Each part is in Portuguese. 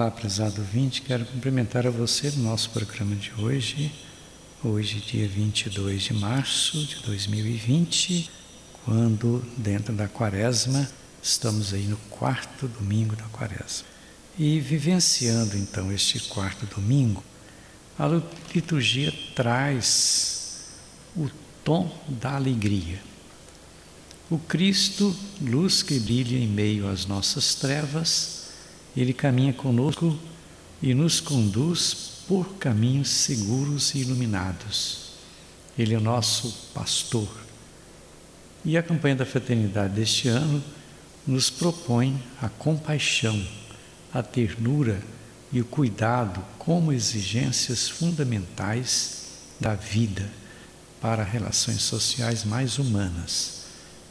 Olá, prezado ouvinte, quero cumprimentar a você no nosso programa de hoje. Hoje, dia 22 de março de 2020, quando, dentro da quaresma, estamos aí no quarto domingo da quaresma. E vivenciando então este quarto domingo, a liturgia traz o tom da alegria. O Cristo, luz que brilha em meio às nossas trevas, ele caminha conosco e nos conduz por caminhos seguros e iluminados. Ele é o nosso pastor. E a campanha da fraternidade deste ano nos propõe a compaixão, a ternura e o cuidado como exigências fundamentais da vida para relações sociais mais humanas.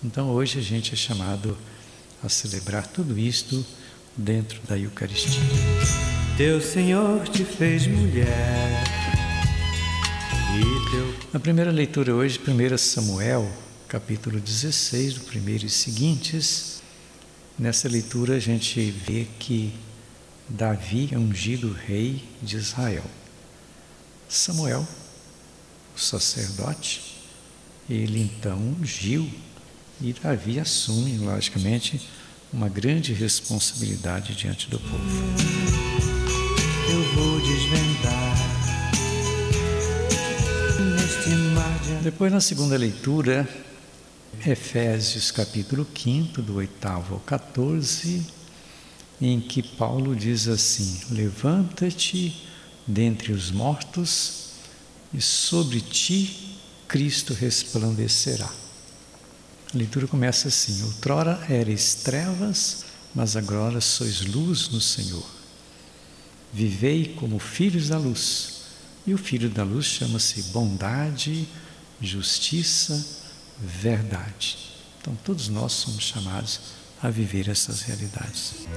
Então hoje a gente é chamado a celebrar tudo isto dentro da Eucaristia. Teu Senhor te fez mulher. E teu... Na primeira leitura hoje, 1 Samuel, capítulo 16, do primeiro e seguintes, nessa leitura a gente vê que Davi é ungido rei de Israel. Samuel, o sacerdote, ele então ungiu e Davi assume, logicamente, uma grande responsabilidade diante do povo. Eu vou desvendar neste mar de... Depois, na segunda leitura, Efésios capítulo 5, do 8 ao 14, em que Paulo diz assim: Levanta-te dentre os mortos, e sobre ti Cristo resplandecerá. A leitura começa assim: Outrora eres trevas, mas agora sois luz no Senhor. Vivei como filhos da luz. E o filho da luz chama-se bondade, justiça, verdade. Então todos nós somos chamados a viver essas realidades.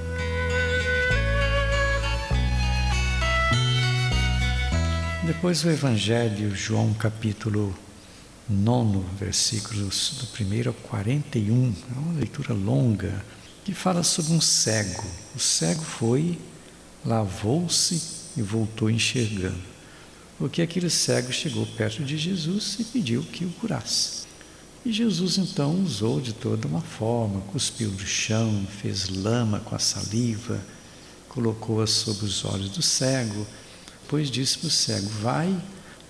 Depois o Evangelho, João capítulo nono versículos do primeiro ao 41, é uma leitura longa, que fala sobre um cego. O cego foi, lavou-se e voltou enxergando. Porque aquele cego chegou perto de Jesus e pediu que o curasse. E Jesus então usou de toda uma forma, cuspiu do chão, fez lama com a saliva, colocou-a sobre os olhos do cego, depois disse para o cego: Vai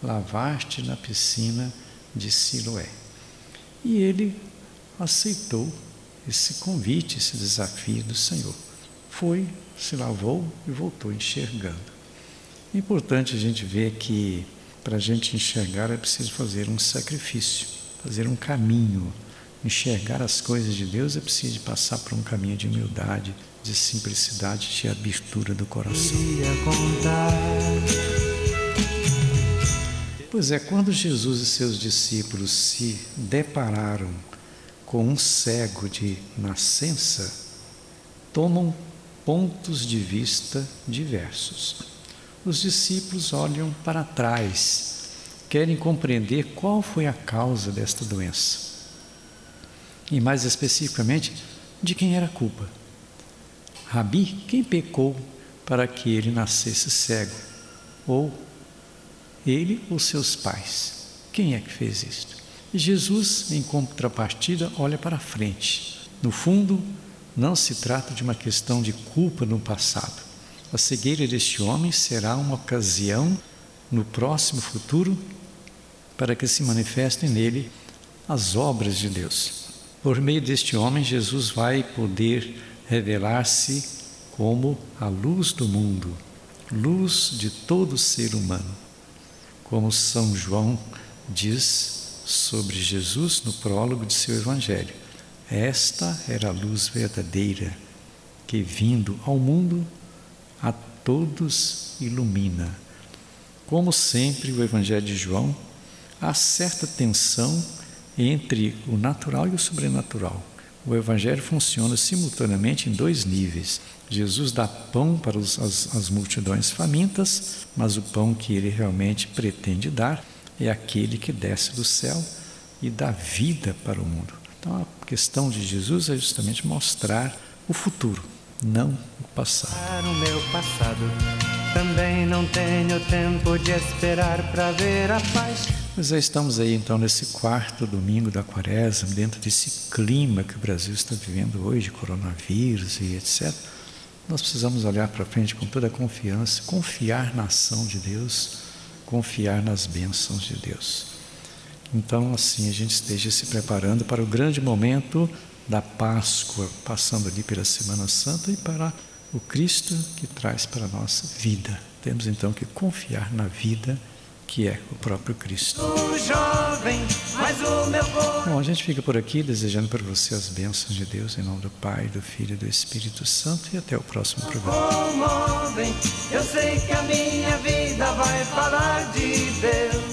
lavar-te na piscina de Siloé. E ele aceitou esse convite, esse desafio do Senhor. Foi, se lavou e voltou enxergando. É importante a gente ver que para a gente enxergar é preciso fazer um sacrifício, fazer um caminho. Enxergar as coisas de Deus é preciso passar por um caminho de humildade, de simplicidade, de abertura do coração. Pois é, quando Jesus e seus discípulos se depararam com um cego de nascença, tomam pontos de vista diversos. Os discípulos olham para trás, querem compreender qual foi a causa desta doença. E mais especificamente, de quem era a culpa. Rabi, quem pecou para que ele nascesse cego? Ou ele ou seus pais? Quem é que fez isto? Jesus, em contrapartida, olha para frente. No fundo, não se trata de uma questão de culpa no passado. A cegueira deste homem será uma ocasião no próximo futuro para que se manifestem nele as obras de Deus. Por meio deste homem, Jesus vai poder revelar-se como a luz do mundo, luz de todo ser humano como São João diz sobre Jesus no prólogo de seu Evangelho. Esta era a luz verdadeira que, vindo ao mundo, a todos ilumina. Como sempre, o Evangelho de João, há certa tensão entre o natural e o sobrenatural. O Evangelho funciona simultaneamente em dois níveis. Jesus dá pão para os, as, as multidões famintas, mas o pão que ele realmente pretende dar é aquele que desce do céu e dá vida para o mundo. Então a questão de Jesus é justamente mostrar o futuro, não o passado. O meu passado também não tenho tempo de esperar para ver a paz. Nós já estamos aí então nesse quarto domingo da quaresma, dentro desse clima que o Brasil está vivendo hoje, coronavírus e etc. Nós precisamos olhar para frente com toda a confiança, confiar na ação de Deus, confiar nas bênçãos de Deus. Então, assim, a gente esteja se preparando para o grande momento da Páscoa, passando ali pela Semana Santa e para o Cristo que traz para a nossa vida. Temos então que confiar na vida que é o próprio Cristo. Jovem, Bom, a gente fica por aqui desejando para você as bênçãos de Deus em nome do Pai, do Filho e do Espírito Santo e até o próximo programa. eu sei que a minha vida vai falar de Deus.